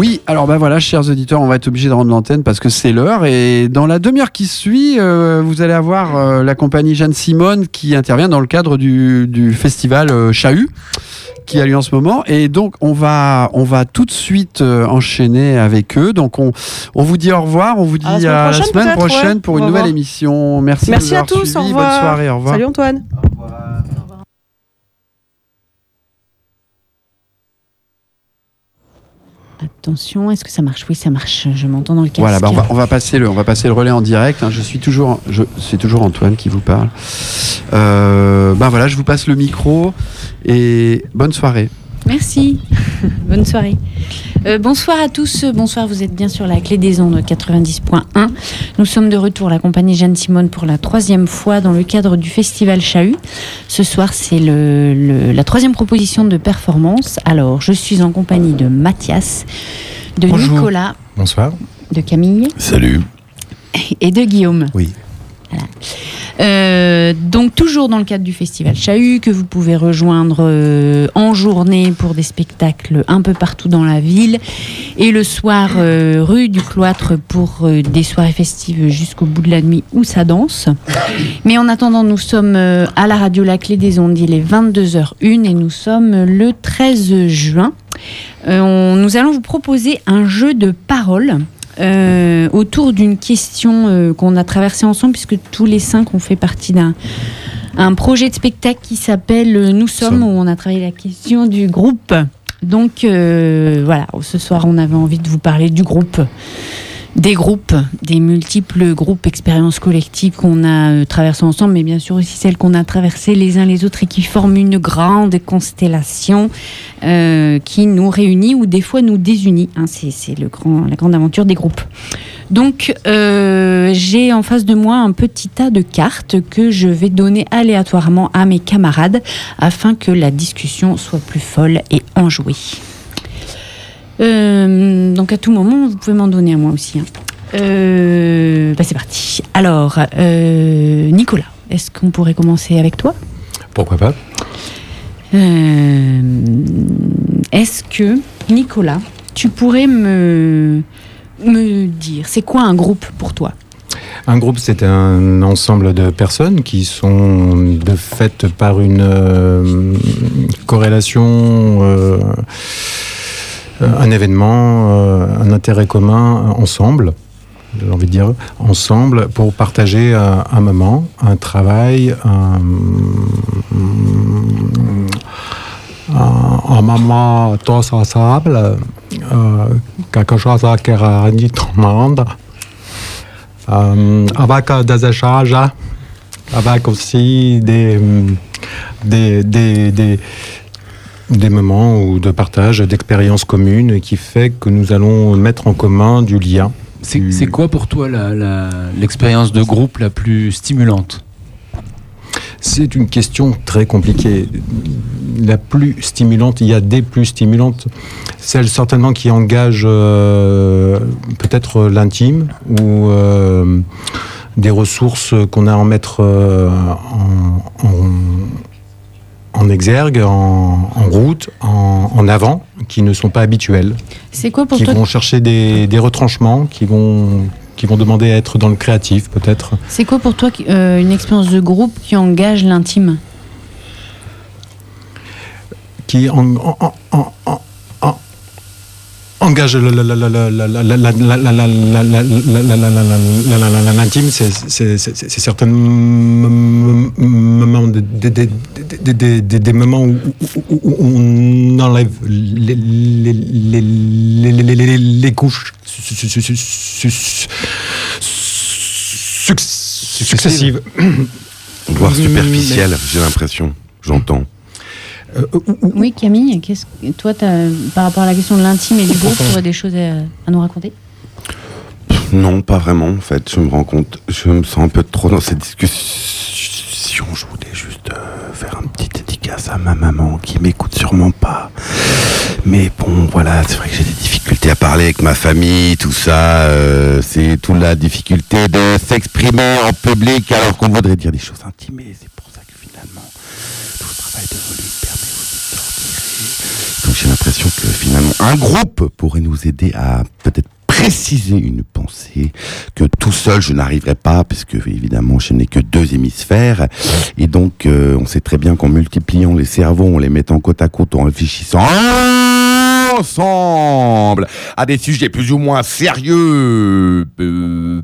Oui, alors bah voilà, chers auditeurs, on va être obligé de rendre l'antenne parce que c'est l'heure. Et dans la demi-heure qui suit, euh, vous allez avoir euh, la compagnie Jeanne Simone qui intervient dans le cadre du, du festival euh, Chahut qui a lieu en ce moment. Et donc, on va, on va tout de suite euh, enchaîner avec eux. Donc, on, on vous dit au revoir. On vous dit À la semaine à la prochaine, semaine peut-être, prochaine ouais. pour Au une nouvelle revoir. émission. Merci, Merci à tous. Au revoir. Bonne soirée. Au revoir. Salut Antoine. Attention, est-ce que ça marche? Oui, ça marche. Je m'entends dans le casque. Voilà, bah, on, va, on va passer le, on va passer le relais en direct. hein. Je suis toujours, c'est toujours Antoine qui vous parle. Euh, bah voilà, je vous passe le micro et bonne soirée. Merci. Bonne soirée. Euh, bonsoir à tous. Bonsoir, vous êtes bien sur la clé des ondes 90.1. Nous sommes de retour, la compagnie Jeanne Simone, pour la troisième fois dans le cadre du festival Chahut. Ce soir, c'est le, le- la troisième proposition de performance. Alors, je suis en compagnie de Mathias, de Bonjour. Nicolas, Bonsoir. de Camille Salut. et de Guillaume. Oui. Euh, donc toujours dans le cadre du festival Chahut que vous pouvez rejoindre euh, en journée pour des spectacles un peu partout dans la ville et le soir euh, rue du Cloître pour des soirées festives jusqu'au bout de la nuit où ça danse. Mais en attendant, nous sommes à la radio La Clé des Ondes, il est 22h01 et nous sommes le 13 juin. Nous allons vous proposer un jeu de paroles euh, autour d'une question euh, qu'on a traversée ensemble, puisque tous les cinq ont fait partie d'un un projet de spectacle qui s'appelle euh, Nous sommes, Sommes. où on a travaillé la question du groupe. Donc euh, voilà, ce soir on avait envie de vous parler du groupe, des groupes, des multiples groupes expériences collectives qu'on a euh, traversées ensemble, mais bien sûr aussi celles qu'on a traversées les uns les autres et qui forment une grande constellation euh, qui nous réunit ou des fois nous désunit. hein. c'est le grand, la grande aventure des groupes. Donc, euh, j'ai en face de moi un petit tas de cartes que je vais donner aléatoirement à mes camarades afin que la discussion soit plus folle et enjouée. Euh, donc, à tout moment, vous pouvez m'en donner à moi aussi. hein. Euh, bah, c'est parti. Alors, euh, Nicolas, est-ce qu'on pourrait commencer avec toi? Pourquoi pas Est-ce que, Nicolas, tu pourrais me, me dire, c'est quoi un groupe pour toi? Un groupe, c'est un ensemble de personnes qui sont de fait par une euh, corrélation, euh, un événement, euh, un intérêt commun ensemble. J'ai envie de dire ensemble pour partager un, moment, un travail, un, moment tous ensemble, euh, quelque chose qui réunit tout le monde. Euh, avec euh, des échanges, avec aussi des, des, des, des moments ou de partage d'expériences communes qui fait que nous allons mettre en commun du lien. C'est Du- quoi pour toi l'expérience de groupe la plus stimulante? C'est une question très compliquée. La plus stimulante, il y a des plus stimulantes, celle certainement qui engage euh, peut-être l'intime ou euh, des ressources qu'on a à en mettre euh, en, en- en exergue, en, en route, en, en avant, qui ne sont pas habituelles, C'est quoi pour qui toi vont chercher des, des retranchements, qui vont, qui vont demander à être dans le créatif peut-être. C'est quoi pour toi qui- euh, une expérience de groupe qui engage l'intime? Qui en- engage l'intime, c'est certainement des moments où on enlève les couches successives. Voire superficielles, j'ai l'impression, j'entends. Euh, où- Oui, Camille, qu'est-ce que- toi, t'as- par rapport à la question de l'intime et du groupe, tu aurais des choses à, à nous raconter? Non, pas vraiment, en fait. Je me rends compte. Je me sens un peu trop dans cette discussion. Je voulais juste euh, faire un petit dédicace à ma maman qui m'écoute sûrement pas. Mais bon, voilà, c'est vrai que j'ai des difficultés à parler avec ma famille, tout ça. euh, c'est toute la difficulté de s'exprimer en public alors qu'on voudrait dire des choses intimes. Et C'est pour ça que finalement, tout ce travail de volume j'ai l'impression que finalement, un groupe pourrait nous aider à peut-être préciser une pensée que tout seul je n'arriverai pas puisque évidemment je n'ai que deux hémisphères. Et donc euh, on sait très bien qu'en multipliant les cerveaux, en les mettant côte à côte, en réfléchissant ensemble à des sujets plus ou moins sérieux, peu,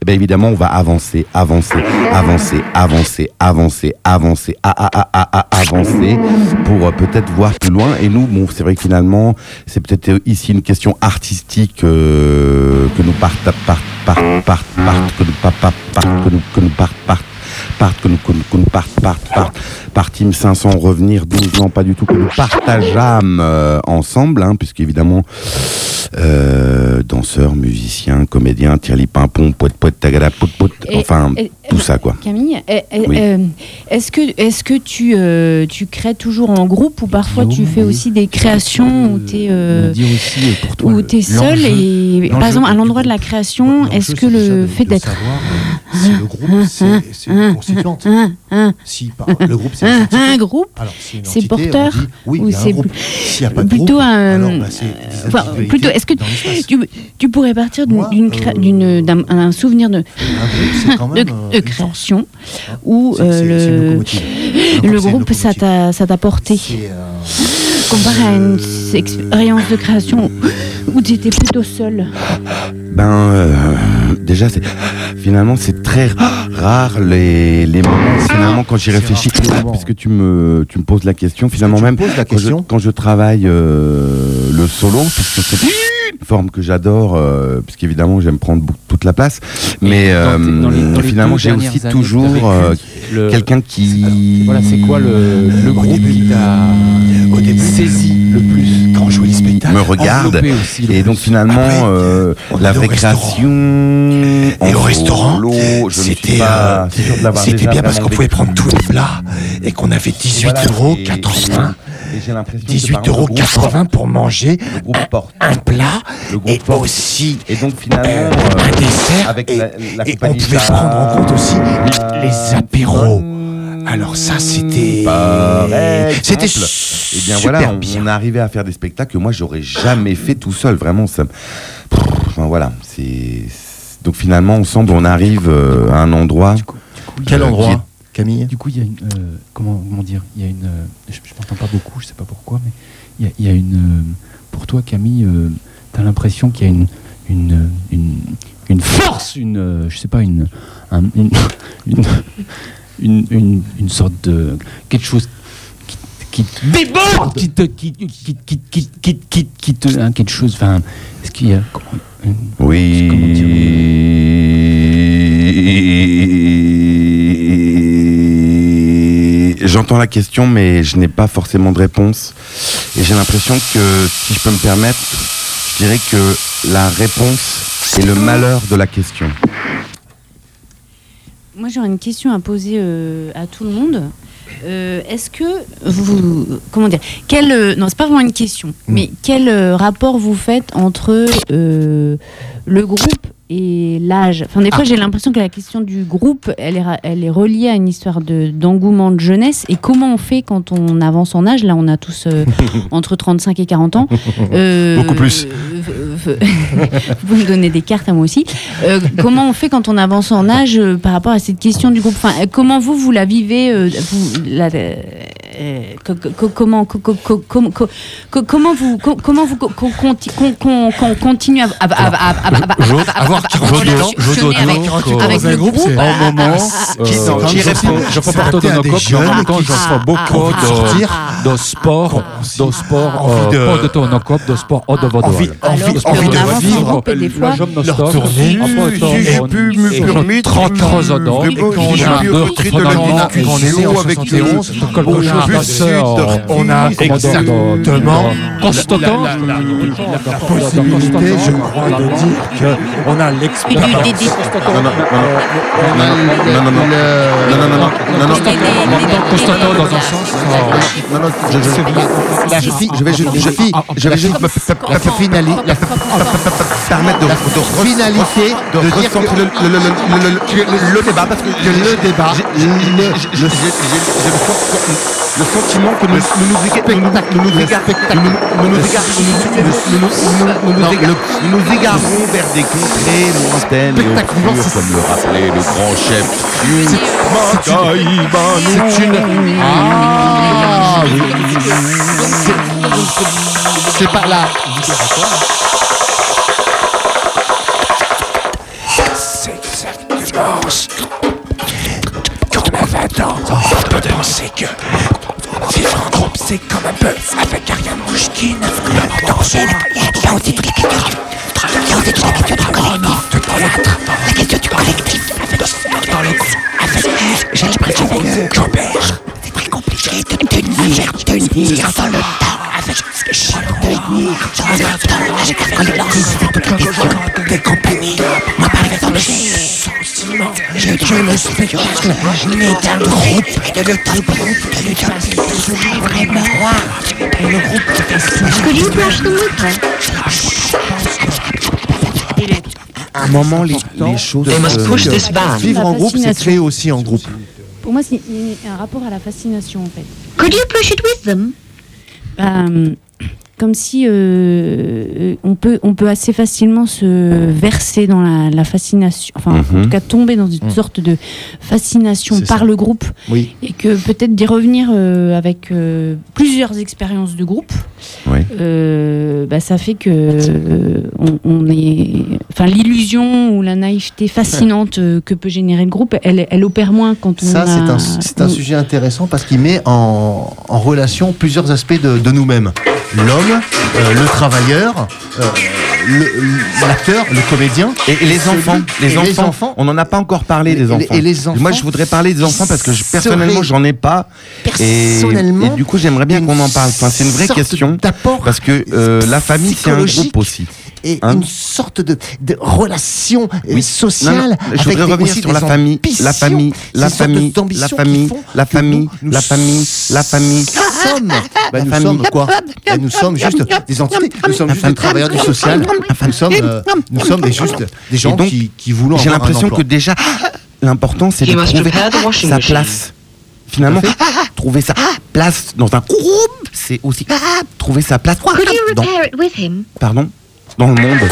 eh bien évidemment on va avancer, avancer, avancer, avancer, avancer, avancer, a, a, a, a- avancer pour euh, peut-être voir plus loin. Et nous, bon, c'est vrai que finalement, c'est peut-être euh, ici une question artistique euh, que nous part, part, part, que nous part, part, part, que nous, nous part, part, part, que nous, que nous, que nous part, part, part, par Team 500 revenir 12 ans, pas du tout que nous partageâmes euh, ensemble, hein, puisqu'évidemment, euh, danseurs, musiciens, comédiens, tirli pimpon, poète poète tagada pout pout, Et- enfin et- tout ça quoi. Camille, eh, eh, Oui. euh, est-ce que, est que tu, euh, tu crées toujours en groupe ou parfois Non, tu fais oui. aussi des créations où tu es, euh, pour toi. où t'es seul et par exemple à l'endroit de la création, est-ce que le fait d'être c'est le groupe, hein, hein, c'est une hein, constituante. Si par, le groupe, c'est un, un, groupe, c'est porteur oui, ou c'est plutôt un. Bah, est enfin, plutôt, est-ce que tu, tu, pourrais partir d'un souvenir de, de, euh, de création où euh, le, le groupe, ça t'a porté. Comparé à une expérience de création où tu étais plutôt seul. Ben. Euh déjà c'est finalement c'est très rare les, les moments finalement quand j'y réfléchis puisque tu me tu me poses la question finalement même quand je, question. quand je travaille euh, le solo puisque c'est une forme que j'adore euh, puisqu'évidemment j'aime prendre toute la place. Mais euh, dans les- dans les finalement j'ai aussi toujours euh, le- quelqu'un qui Voilà, c'est quoi le, le groupe qui t'a saisi le plus? me regarde. Aussi, et donc finalement, Après, euh, la récréation. Et au restaurant, c'était euh, bien parce qu'on pouvait prendre tous les plats et qu'on avait 18 euros 80. 18,80 euros pour manger un, plat et aussi euh, un dessert avec et, la, et on pouvait prendre en compte aussi les apéros. Alors ça c'était c'était Et bien voilà, on, bien. on est arrivé à faire des spectacles que moi j'aurais jamais fait tout seul, vraiment. Ça, enfin voilà, c'est donc finalement ensemble on arrive euh, à un endroit. Du coup, du coup, il y a- Quel Euh, endroit est- Camille Du coup, il y a une. euh, comment, comment dire Il y a une. euh, je je m'entends pas beaucoup, je sais pas pourquoi, mais il y a, il y a une. euh, pour toi, Camille, euh, t'as l'impression qu'il y a une. Une, une, une force, une. euh, je sais pas, une. un- une, une, une, une- sorte de. quelque chose qui, qui te déborde Qui te. Qui, qui, qui, qui, qui, qui, qui- qui te. hein, quelque chose. Enfin. Est-ce qu'il y a. comment- une- comment Oui. J'entends la question, mais je n'ai pas forcément de réponse. Et j'ai l'impression que, si je peux me permettre, je dirais que la réponse est le malheur de la question. Moi, j'aurais une question à poser euh, à tout le monde. Euh, Est-ce que vous, comment dire, quel, euh, non, c'est pas vraiment une question, mais quel euh, rapport vous faites entre le groupe et l'âge Enfin, des fois, j'ai l'impression que la question du groupe, elle est, elle est reliée à une histoire de d'engouement de jeunesse. Et comment on fait quand on avance en âge? Là, on a tous euh, entre 35 et 40 ans. Euh, Beaucoup plus. euh, euh, vous me donner des cartes à moi aussi. Comment on fait quand on avance en âge par rapport à cette question du groupe? Enfin, Comment vous, vous la vivez euh, vous, euh, euh, comment, co- co- co- com- co- co- comment vous, co- comment vous à, avoir à- 48 ans, fonctionner avec, ans, dans un le groupe, un euh, je jeunes en beaucoup de de, de sport, de sport, Envie euh, de- de de sport Ah. audiovisuel. Envie- de vivre groupe et des fois, la jambe leur non-stop. tournée. Après, Si j'ai on- pu me et permettre, 33 ans d'or, je et peux- quand j'ai on a pu deux recruter de chronologies, la quand on est né en discussion avec 71, le- on a un on a crois, de dire qu'on a l'expérience. Non, non, non, non, non, non, non, non, non, non, non, non, non, non, non, Constantin, dans un sens. Non, non, je, je, la fille, je vais, je, je, fille, je vais juste me- la finali- la permettre de, de finalité de dire que le, le, le, le, le, le- le débat, parce que que le débat, j'ai le, le, j'ai le sen- le sentiment que nous nous nous éga- nous nous- nous nous éga- nous nous- nous nous éga- nous nous- nous nous- nous nous- nous éga- nous nous égarons vers des contrées lointaines et obscures, c'est- comme le rappelait le grand chef. c'est une. Ah oui. C'est- C'est par là. Quand on a 20 ans, on peut penser que danser comme un bœuf avec Ariane Pushkin. Le danger, il a osé toutes les questions. Il a osé toutes les questions du collectif, de théâtre, la question du collectif, avec J'ai l'impression que Jobert, c'est très compliqué de tenir, tenir dans le temps, avec ce que je tenir dans le temps, avec la collectif, toutes les questions des compagnies. Moi, par exemple, j'ai que le spectacle n'est un groupe de de de un moment, les, choses. Euh, vivre en groupe, c'est aussi en groupe. Pour moi, c'est un rapport à la fascination, en fait. Could you push it with them? Um, comme si euh, on, peut, on peut assez facilement se verser dans la, la fascination, enfin en Mhm. tout cas tomber dans une Mhm. sorte de fascination par ça. le groupe Oui. et que peut-être d'y revenir euh, avec euh, plusieurs expériences de groupe, Oui. euh, bah, ça fait que euh, on, on est, enfin l'illusion ou la naïveté fascinante euh, que peut générer le groupe, elle, elle opère moins quand on Ça, a- c'est un, c'est un on- sujet intéressant parce qu'il met en, en relation plusieurs aspects de, de nous-mêmes. L'homme, euh, le travailleur, euh, l'acteur, le, comédien. Et, et les enfants, et les les enfants, on n'en a pas encore parlé des enfants. et les enfants Moi, je voudrais parler des enfants parce que je, personnellement, j'en ai pas. Personnellement, et du coup, j'aimerais bien qu'on en parle. Enfin, c'est une vraie question parce que euh, la famille, c'est un groupe aussi. Et Hein une sorte de, de relation euh, Oui. sociale. Non, non, je avec voudrais revenir aussi sur la famille, la famille, la famille, la famille, la famille, la famille, la famille. Sommes, bah, nous famille. sommes quoi? Bah, Nous sommes juste des entités, nous sommes juste des travailleurs du social, nous sommes, euh, nous sommes des, juste des gens donc, qui, qui voulons J'ai l'impression que déjà, l'important, c'est de trouver sa place. Finalement, trouver sa place dans un groupe, c'est aussi trouver sa place Could you dans, repair it with him? pardon, dans le monde.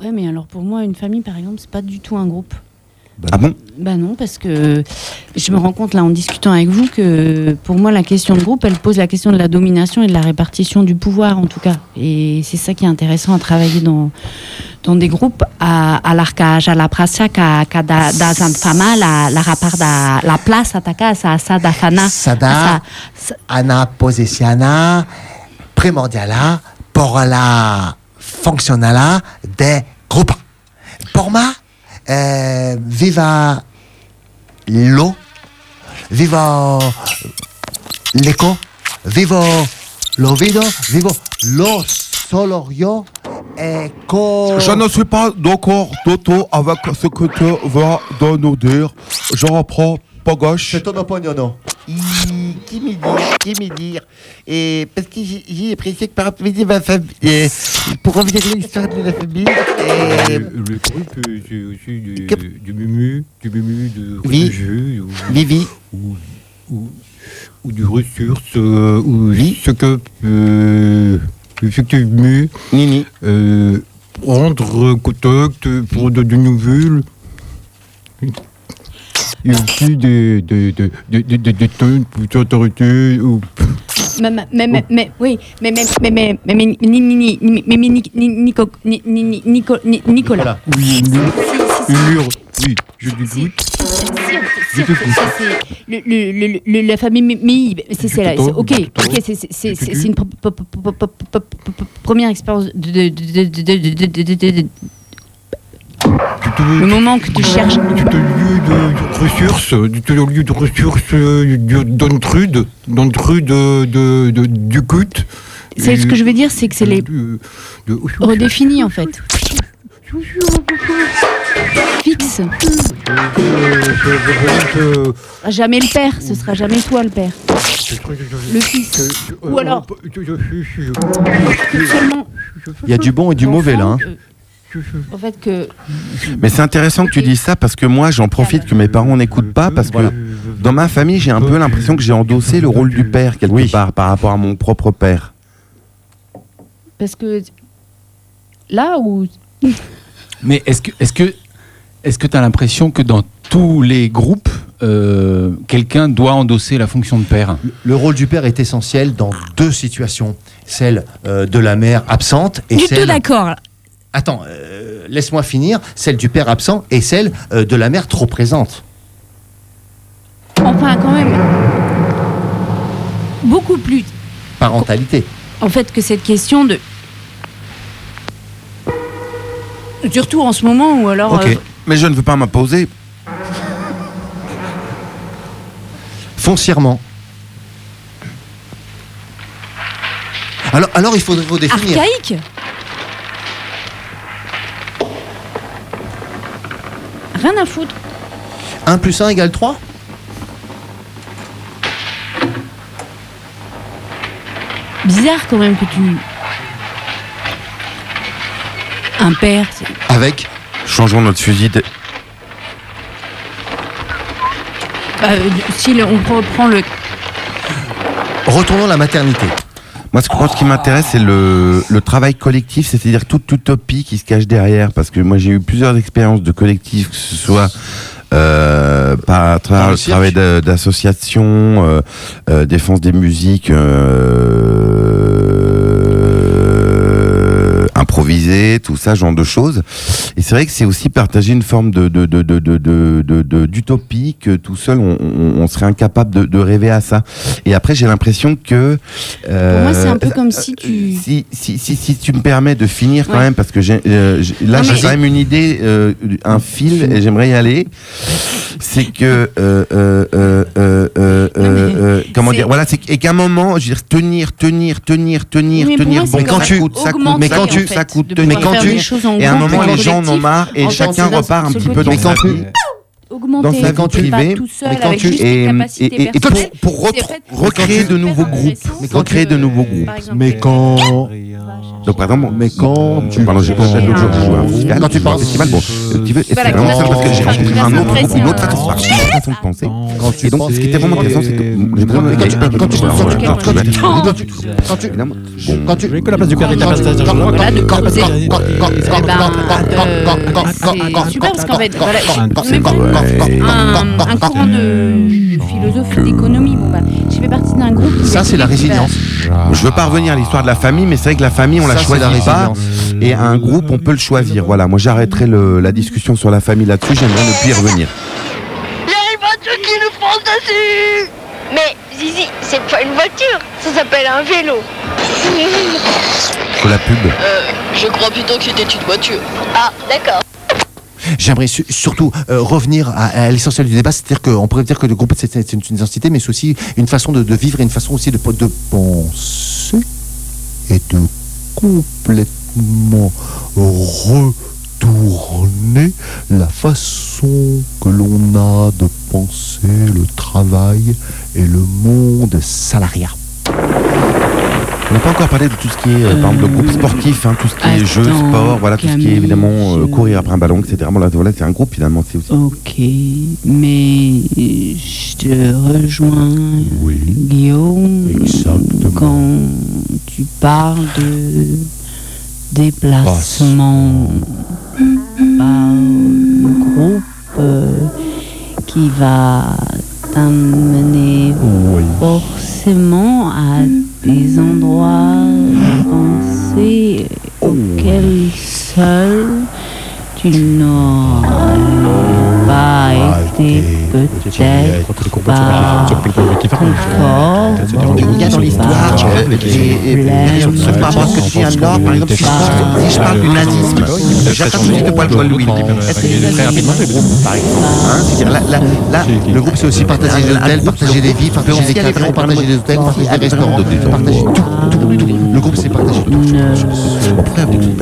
Ouais, mais alors pour moi, une famille, par exemple, c'est pas du tout un groupe. Ah bon Bah non, parce que je me rends compte là en discutant avec vous que pour moi la question de groupe, elle pose la question de la domination et de la répartition du pouvoir en tout cas. Et c'est ça qui est intéressant à travailler dans, dans des groupes à, à l'arcage, à la praça, qu'à qu'à da, da fama, la, la rapar da, la place à ta casa, à sa da à sa- ana posesiana, primordiala, por la fonctionnala des groupes. Pour moi, euh, viva l'eau, viva l'écho, viva l'ovido, viva lo solorio, eco. Je ne suis pas d'accord Toto avec ce que tu vas de nous dire. Je reprends pas gauche. C'est ton opinion, non Qui me dire, qui me dire Et parce que j'ai- apprécié que par rapport à ma famille, pour revenir à l'histoire de la famille, et Le, le groupe, c'est aussi du, Que- du mumu, du mumu de Oui. ou, Vivi, ou, ou, ou du ressource, euh, ou ce que, euh, effectivement, Nini, euh, prendre contact pour de, de nouvelles plus de, de, de, de, de, d'autorité. Ou... Mais, mais, oui, mais, mais, mais, mais, mais, mais, Nicolas. Oui, mur, oui, je dégoûte. La famille, c'est celle-là. Ok, c'est une première expérience de le moment que tu cherches. Du lieu de, ressources, du lieu de ressources d'Ontrude, d'Ontrude de, de, du CUT. C'est ce que je veux dire, c'est que c'est les redéfinis en fait. Fixe. Jamais le père, ce sera jamais toi le père. Le fils. Ou alors. Il y a du bon et du mauvais là. Hein. En fait, que. Mais c'est intéressant que tu dises ça parce que moi, j'en profite que mes parents n'écoutent pas parce que dans ma famille, j'ai un peu l'impression que j'ai endossé le rôle du père quelque part par rapport à mon propre père. Parce que. Là où. Mais est-ce que est-ce que est-ce que tu as l'impression que dans tous les groupes, euh, quelqu'un doit endosser la fonction de père? Le rôle du père est essentiel dans deux situations. Celle euh, de la mère absente et Du tout celle... d'accord. Attends, euh, laisse-moi finir. Celle du père absent et celle euh, de la mère trop présente. Enfin, quand même. Beaucoup plus. Parentalité. En fait, que cette question de. Surtout en ce moment où alors. euh, Mais je ne veux pas m'imposer. Foncièrement. Alors, alors il faudrait redéfinir. archaïque? Rien à foutre. 1 plus 1 égale 3 Bizarre quand même que tu. Un père, c'est- Avec Changeons notre fusil. de- bah, si le- on reprend le. Retournons à la maternité. Moi, ce, ce qui m'intéresse, c'est le, le travail collectif, c'est-à-dire toute utopie qui se cache derrière. Parce que moi, j'ai eu plusieurs expériences de collectif, que ce soit euh, par travers le travail d'association, euh, euh, défense des musiques. Euh, tout ça, genre de choses. Et c'est vrai que c'est aussi partager une forme de d'utopie que tout seul on, on- on serait incapable de, rêver à ça. Et après j'ai l'impression que Pour moi, c'est un peu euh, comme si tu. si, si, si, si tu me permets de finir quand même, parce que j'ai, euh, j'ai- là Non, j'ai quand même une idée, euh, un fil, et j'aimerais y aller. C'est que, euh, euh, euh, euh, euh, euh, comment c'est- dire, voilà, c'est et qu'à un moment, je veux dire, tenir, tenir, tenir, tenir, mais tenir, moi, bon, quand ça tu coûte, ça coûte, mais quand tu, ça coûte, faire des choses en et à un groupe, moment, en les gens en ont collectif, marre, et en chacun repart un ce petit peu côté dans sa collectif. vie Augmenter, dans sa tu vie privée, tout seul mais quand avec tu juste et, tes capacités et- et- et pour, personnelles. pour C'est retr- fait- recréer de nouveaux groupes, recréer de nouveaux groupes. Par exemple, Mais euh, quand. Donc par exemple, Mais quand tu Pardon, j'ai pas l'autre jour, j'ai joué à un festival. Quand tu à un penses- festival, bon, euh, tu veux, et c'est vraiment ça parce que j'ai rencontré un autre groupe, une autre façon, une façon de penser. Quand tu Et donc, ce qui était vraiment intéressant, c'est que j'ai besoin de quand tu- quand tu- quand tu- Voilà, quand tu- quand tu- voilà. quand tu- quand tu- Évidemment. quand tu- que la place du carré, de quand- quand- Eh ben, quand- euh, c'est super parce qu'en fait, voilà, un courant de philosophie d'économie. Bon, bah, j'ai fait partie d'un groupe. Ça, c'est la va- résilience. Je veux pas revenir à l'histoire de la famille, mais c'est vrai que la famille, on la Ça, c'est la choisit pas. Et un groupe, on peut le choisir. Voilà, moi j'arrêterai le- la discussion sur la famille là-dessus, j'aimerais ne plus y revenir. Il y a une voiture qui nous dessus Mais Zizi, c'est pas une voiture, ça s'appelle un vélo. Faut la pub. je crois plutôt que c'était une voiture. Ah, d'accord. J'aimerais su- surtout euh, revenir à, l'essentiel du débat, c'est-à-dire qu'on pourrait dire que le groupe c'est une, identité, mais c'est aussi une façon de, de vivre et une façon aussi de, de penser et de complètement retourner la façon que l'on a de penser le travail et le monde salariat. On n'a pas encore parlé de tout ce qui est, euh, par exemple, le groupe sportif, hein, tout ce qui est jeux, Attends, sport, voilà, tout ce qui est évidemment euh, courir après un ballon, etc. Voilà, voilà, c'est un groupe finalement, c'est aussi. Ok, mais je te rejoins, Guillaume, Exactement. quand tu parles de déplacement par le groupe euh, qui va t'amener Oui. forcément à des endroits de pensée auxquels seul tu n'aurais pas été peut-être pas confort Il y a dans l'histoire, par et- et- et- problème. par rapport à ce que tu dis, Anne-Laure, par exemple, si je parle- du nazisme, j'attends de poil Joël Louis. Très rapidement le groupe, par exemple hein, C'est-à-dire là, là, là, le groupe, c'est aussi partager des hôtels, partager des vies, partager des cafés, partager des hôtels, partager des restaurants, partager tout, tout, tout. Le groupe, c'est partager tout. On pourrait avoir des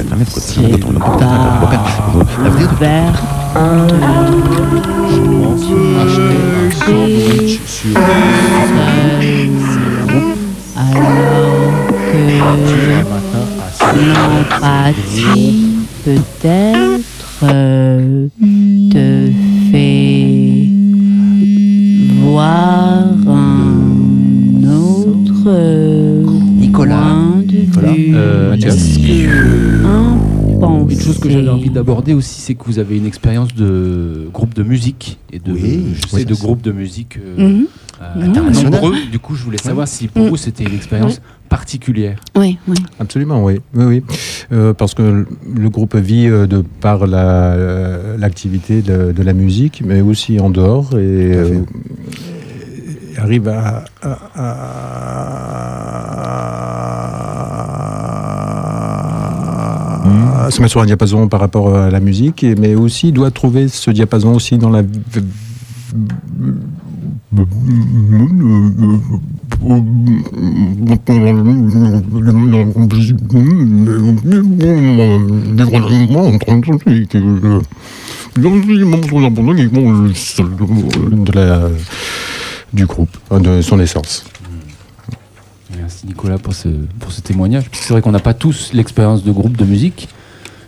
l'empathie peut-être euh, te fait voir un autre Nicolas. point de Nicolas. vue. Euh. Une chose que j'avais envie d'aborder aussi, c'est que vous avez une expérience de groupe de musique et de, Oui, je sais, oui, de groupe de musique euh, Mhm. euh, International. nombreux. Du coup, je voulais savoir si pour Mhm. vous c'était une expérience particulière. Oui, oui. Absolument, oui. oui, oui. Euh, parce que le- groupe vit euh, de par la, euh, l'activité de, de la musique, mais aussi en dehors, et et arrive à, à- à- à se mettre sur un diapason par rapport à la musique, mais aussi doit trouver ce diapason aussi dans la de la- du groupe, de son essence. Merci Nicolas pour ce, pour ce témoignage. Parce que C'est vrai qu'on n'a pas tous l'expérience de groupe de musique.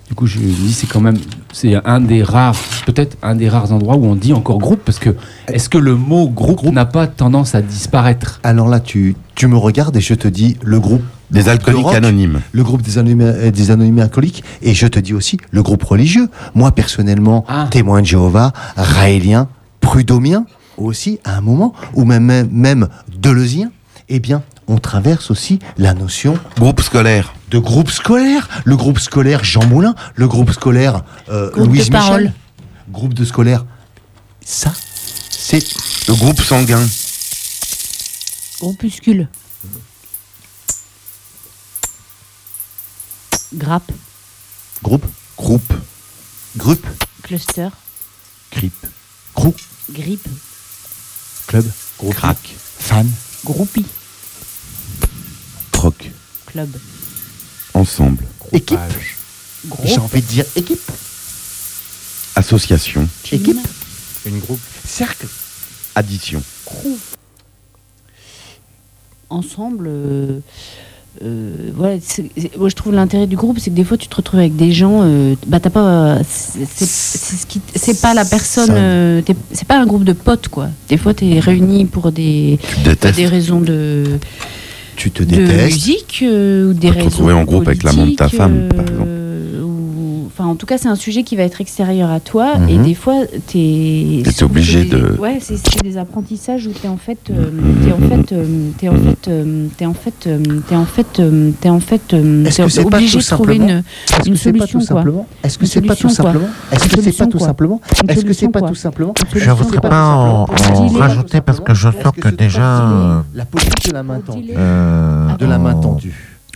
Du coup, je me dis c'est quand même c'est un des rares, peut-être un des rares endroits où on dit encore groupe parce que est-ce que le mot groupe, n'a pas tendance à disparaître? Alors là, tu, tu me regardes et je te dis le groupe. Des de alcooliques rock, anonymes. Le groupe des anonymes, euh, des anonymes alcooliques. Et je te dis aussi le groupe religieux. Moi, personnellement, Ah. témoin de Jéhovah, raélien, prud'homien, aussi, à un moment, ou même, même, même deleuzien, eh bien, on traverse aussi la notion Groupe scolaire. de groupe scolaire. Le groupe scolaire Jean Moulin, le groupe scolaire euh, Groupe de Louise Michel. parole. Groupe de scolaire. Ça, c'est Le groupe sanguin. Groupuscule. Grappe. groupe, Groupe. groupe, Cluster. grip, groupe, Grippe. club, Crac. fan, Groupie. Troc. Club. Ensemble. équipe. J'ai envie de dire équipe, Association. team, équipe. Une groupe. cercle. Addition. crew. Ensemble. euh, euh, moi je trouve l'intérêt du groupe, c'est que des fois tu te retrouves avec des gens, euh, bah t'as pas, c'est ce pas la personne, euh, c'est pas un groupe de potes quoi. Des fois t'es réunis pour des, Tu des raisons de, Tu te de détestes. musique ou des Peut te retrouver en groupe avec l'amant de ta femme, par ou- Enfin, en tout cas, c'est un sujet qui va être extérieur à toi, Mhm. et des fois, t'es. T'es obligé des- de- Ouais, c'est des apprentissages où t'es en fait, euh, t'es en fait, euh, t'es en fait, euh, t'es en fait, euh, t'es en fait, euh, t'es en fait, euh, Est-ce que c'est pas obligé tout de trouver simplement- une, Est-ce une que c'est pas solution tout quoi. simplement Est-ce que c'est pas tout simplement Est-ce que c'est pas tout simplement Est-ce que c'est pas tout simplement Je voudrais pas en, rajouter parce que je sens que déjà la politique de la main tendue. Euh, de la main tendue,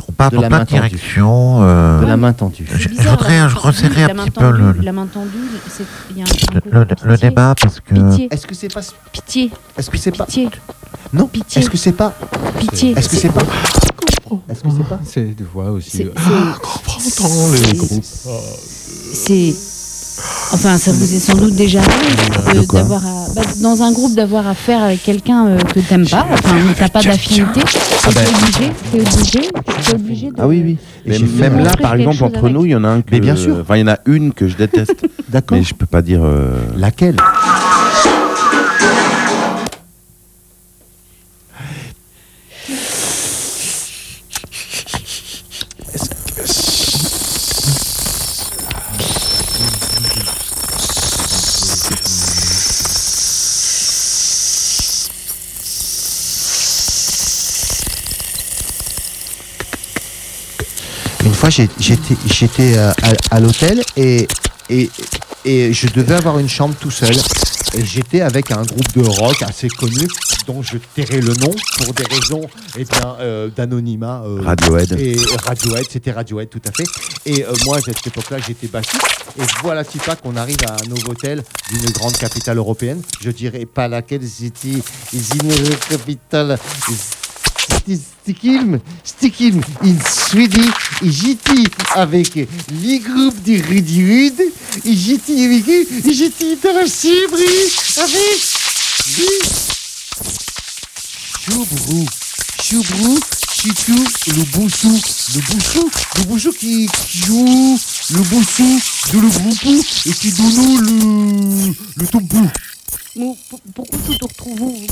On part de dans la plein main directions. euh, de la main tendue. Je- C'est je bizarre, voudrais, je resserrer un petit peu le- La main tendue, c'est- il y a un- un le, débat parce que Pitié, Est-ce que c'est pas pitié, Est-ce que c'est pas pitié, Non. Pitié. Est-ce que c'est pas pitié. Est-ce que c'est pas Est-ce que c'est pas C'est des voix aussi. Euh, c'est- les groupes. C'est. Enfin, ça vous est sans doute déjà arrivé d'avoir à- bah, dans un groupe d'avoir affaire avec quelqu'un euh, que t'aimes pas, enfin où t'as pas d'affinité, t'es obligé, t'es obligé, t'es obligé de. Ah oui, oui. Et Mais j'ai fait même là, par exemple, entre avec. nous, il y en a un que. Mais bien sûr. Enfin, il y en a une que je déteste. D'accord. mais je peux pas dire. euh, Laquelle? J'étais euh, à, à l'hôtel et, et, et je devais avoir une chambre tout seul. Et j'étais avec un groupe de rock assez connu dont je tairai le nom pour des raisons eh bien, euh, d'anonymat. euh, Radiohead. Et Radiohead, c'était Radiohead tout à fait. Et euh, moi, à cette époque-là, j'étais bassiste. Et voilà si pas qu'on arrive à un hôtel d'une grande capitale européenne. Je dirais pas laquelle, c'était une capitale. Stikilm, Stikilm in Sweden, et j'étais avec les groupes de Rudy Rud, et j'étais avec j'étais dans la cébrie avec Choubrou, Choubrou, Chitou, le Boussou, le Boussou, le Boussou qui, joue, le Boussou de le Groupou, et qui donne le, le pourquoi tu te retrouves au groupe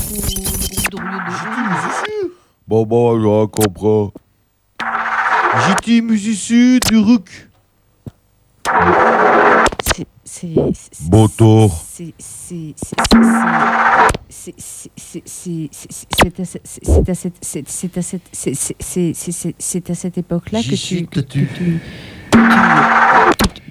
de Bon, bon, je comprends. J'étais musicien du RUC. C'est. C'est. Bontour. C'est. C'est. C'est. C'est. C'est. C'est à cette époque-là que tu.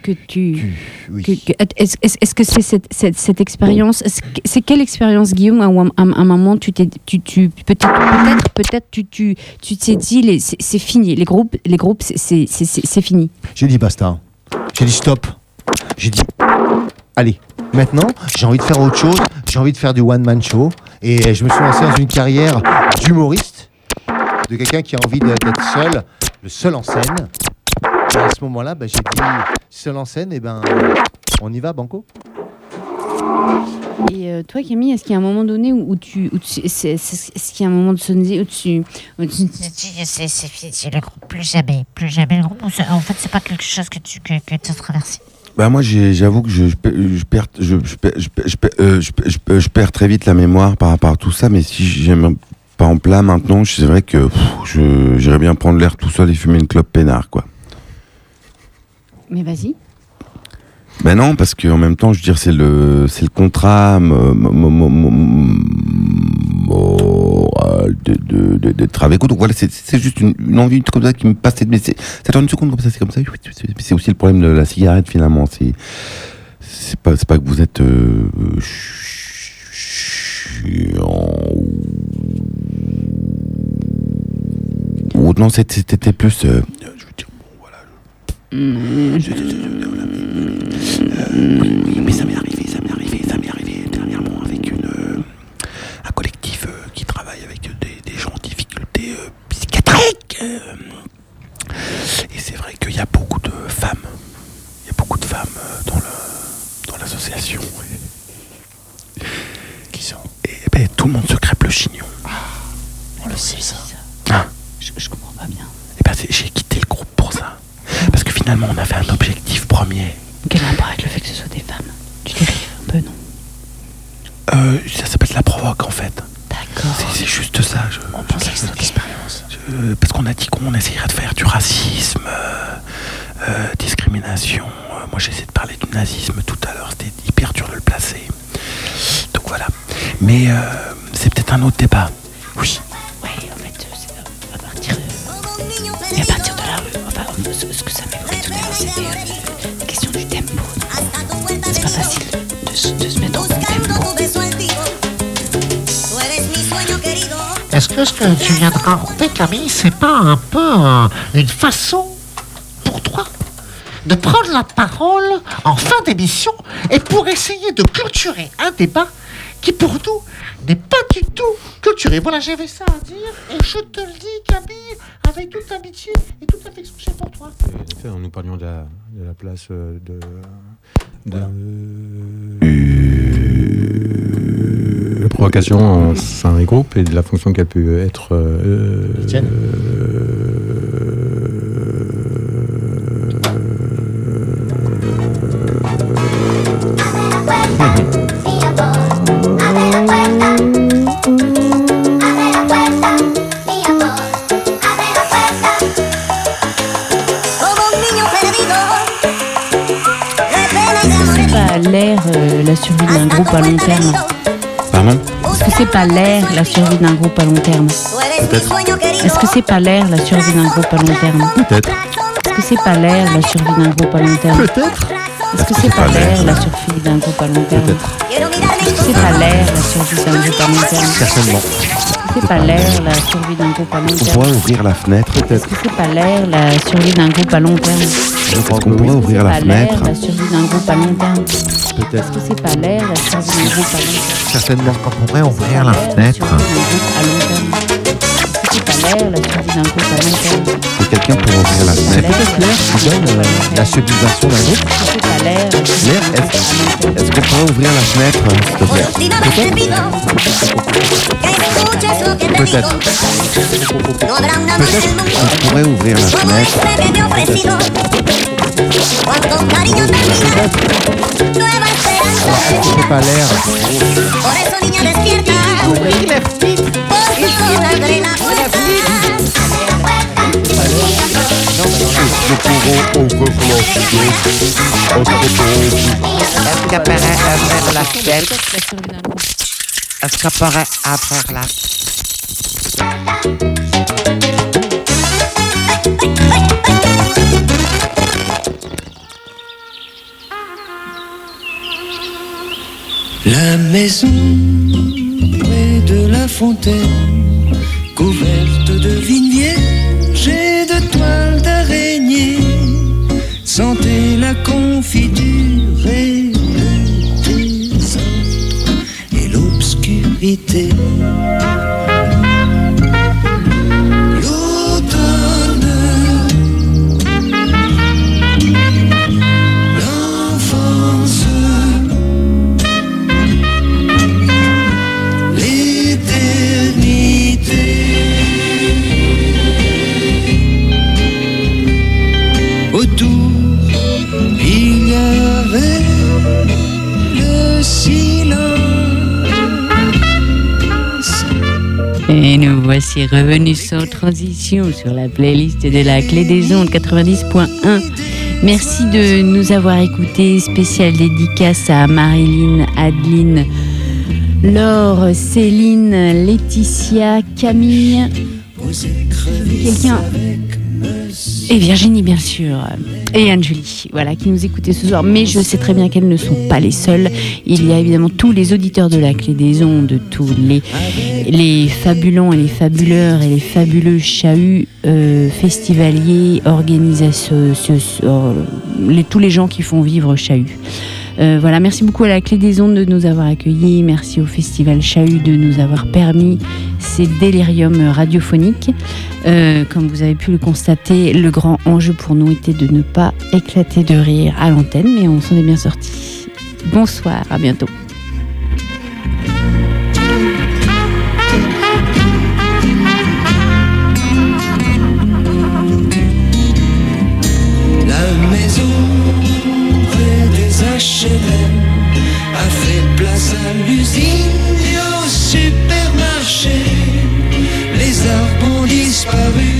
Que tu. Oui. Est-ce que c'est cette, cette, cette expérience C'est quelle expérience, Guillaume, à un, à un moment tu t'es, tu, tu peut-être, peut-être, peut-être, tu, tu, tu t'es dit, c'est, fini, les groupes, les groupes, c'est, c'est, fini. J'ai dit basta. J'ai dit stop. J'ai dit, allez, maintenant, j'ai envie de faire autre chose. J'ai envie de faire du one-man show. Et je me suis lancé dans une carrière d'humoriste, de quelqu'un qui a envie d'être seul, le seul en scène. Et à ce moment-là, bah, j'ai dit, seul en scène, et ben, on y va, Banco Et euh, toi, Camille, est-ce qu'il y a un moment donné où, où tu, où tu est-ce qu'il y a un moment de sonner où tu, où tu- C'est c'est fini, le groupe, plus jamais, plus jamais le groupe. En fait, c'est pas quelque chose que tu que, que as traversé? Bah moi j'ai- j'avoue que je, je, pe- je perds je, je, très vite la mémoire par rapport à tout ça mais si j'aime pas en plat maintenant c'est vrai que pff, je j'irais bien prendre l'air tout seul et fumer une clope peinard quoi. Mais vas-y. Ben non parce que en même temps je veux dire c'est le c'est le contrat mo- mo- mo- mo- mo- moral d'être avec vous. Donc voilà c'est juste une, une envie comme ça qui me passe mais c'est c'est en une seconde comme ça c'est comme ça. C'est aussi le problème de la cigarette finalement. C'est c'est pas pas que vous êtes euh, ou non c'était c'était plus euh, oui, ça m'est arrivé. Ce, que ça euh, question du tempo. C'est pas facile de, se- mettre tempo. Est-ce que ce que tu viens de raconter, Camille, c'est pas un peu euh, une façon pour toi de prendre la parole en fin d'émission et pour essayer de clôturer un débat qui pour nous n'est pas du tout clôturé. Voilà, j'avais ça à dire et je te le dis, Camille, avec toute amitié et toute affection que j'ai pour toi. Effet, nous parlions de la, de la place euh, de. de la provocation en sein des groupes et de la fonction qu'elle peut être. euh, pas l'air, euh, la survie d'un groupe à long terme pardon Est-ce que c'est pas l'air, la survie d'un groupe à long terme Est-ce que c'est pas l'air, la survie d'un groupe à long terme peut-être Est-ce que c'est pas l'air, la survie d'un groupe à long terme Peut-être. Est-ce que c'est pas l'air, la survie d'un groupe à long terme Est-ce que c'est pas l'air, la survie d'un groupe à long terme Certainement c'est pas l'air, la survie d'un groupe à long terme? On pourrait ouvrir la fenêtre peut-être. Est-ce que c'est pas l'air, la survie d'un groupe à long terme? Je pense qu'on pourrait ouvrir la fenêtre. La survie d'un groupe à long terme? Peut-être. Est-ce que c'est pas l'air, la survie d'un groupe à long terme? Certainement qu'on pourrait ouvrir la fenêtre. Quelqu'un pour ouvrir la fenêtre. La subdivision d'un groupe L'air. L'air, est-ce est-ce qu'on pourrait ouvrir la fenêtre, euh, s'il te plaît Peut-être. Peut-être qu'on pourrait ouvrir la fenêtre. Alors, pas l'air Est-ce qu'elle pourrait ouvrir la fenêtre Peut-être la groupe. Est-ce pourrait ouvrir la La maison près de la fontaine, couverte de vignes la confiture et le désordre et l'obscurité. Voici revenus sans transition sur la playlist de la clé des ondes 90.1. Merci de nous avoir écoutés. Spécial dédicace à Marilyn, Adeline, Laure, Céline, Laetitia, Camille. Quelqu'un et Virginie, bien sûr. Et Anne-Julie, voilà, qui nous écoutaient ce soir. Mais je sais très bien qu'elles ne sont pas les seules. Il y a évidemment tous les auditeurs de la clé des ondes, tous les, les fabulants et les fabuleurs et les fabuleux chahuts euh, festivaliers, organisateurs, tous les gens qui font vivre chahut. Euh, voilà, merci beaucoup à la Clé des Ondes de nous avoir accueillis. Merci au Festival Chahut de nous avoir permis ces déliriums radiophoniques. Euh, comme vous avez pu le constater, le grand enjeu pour nous était de ne pas éclater de rire à l'antenne, mais on s'en est bien sorti. Bonsoir, à bientôt. traveling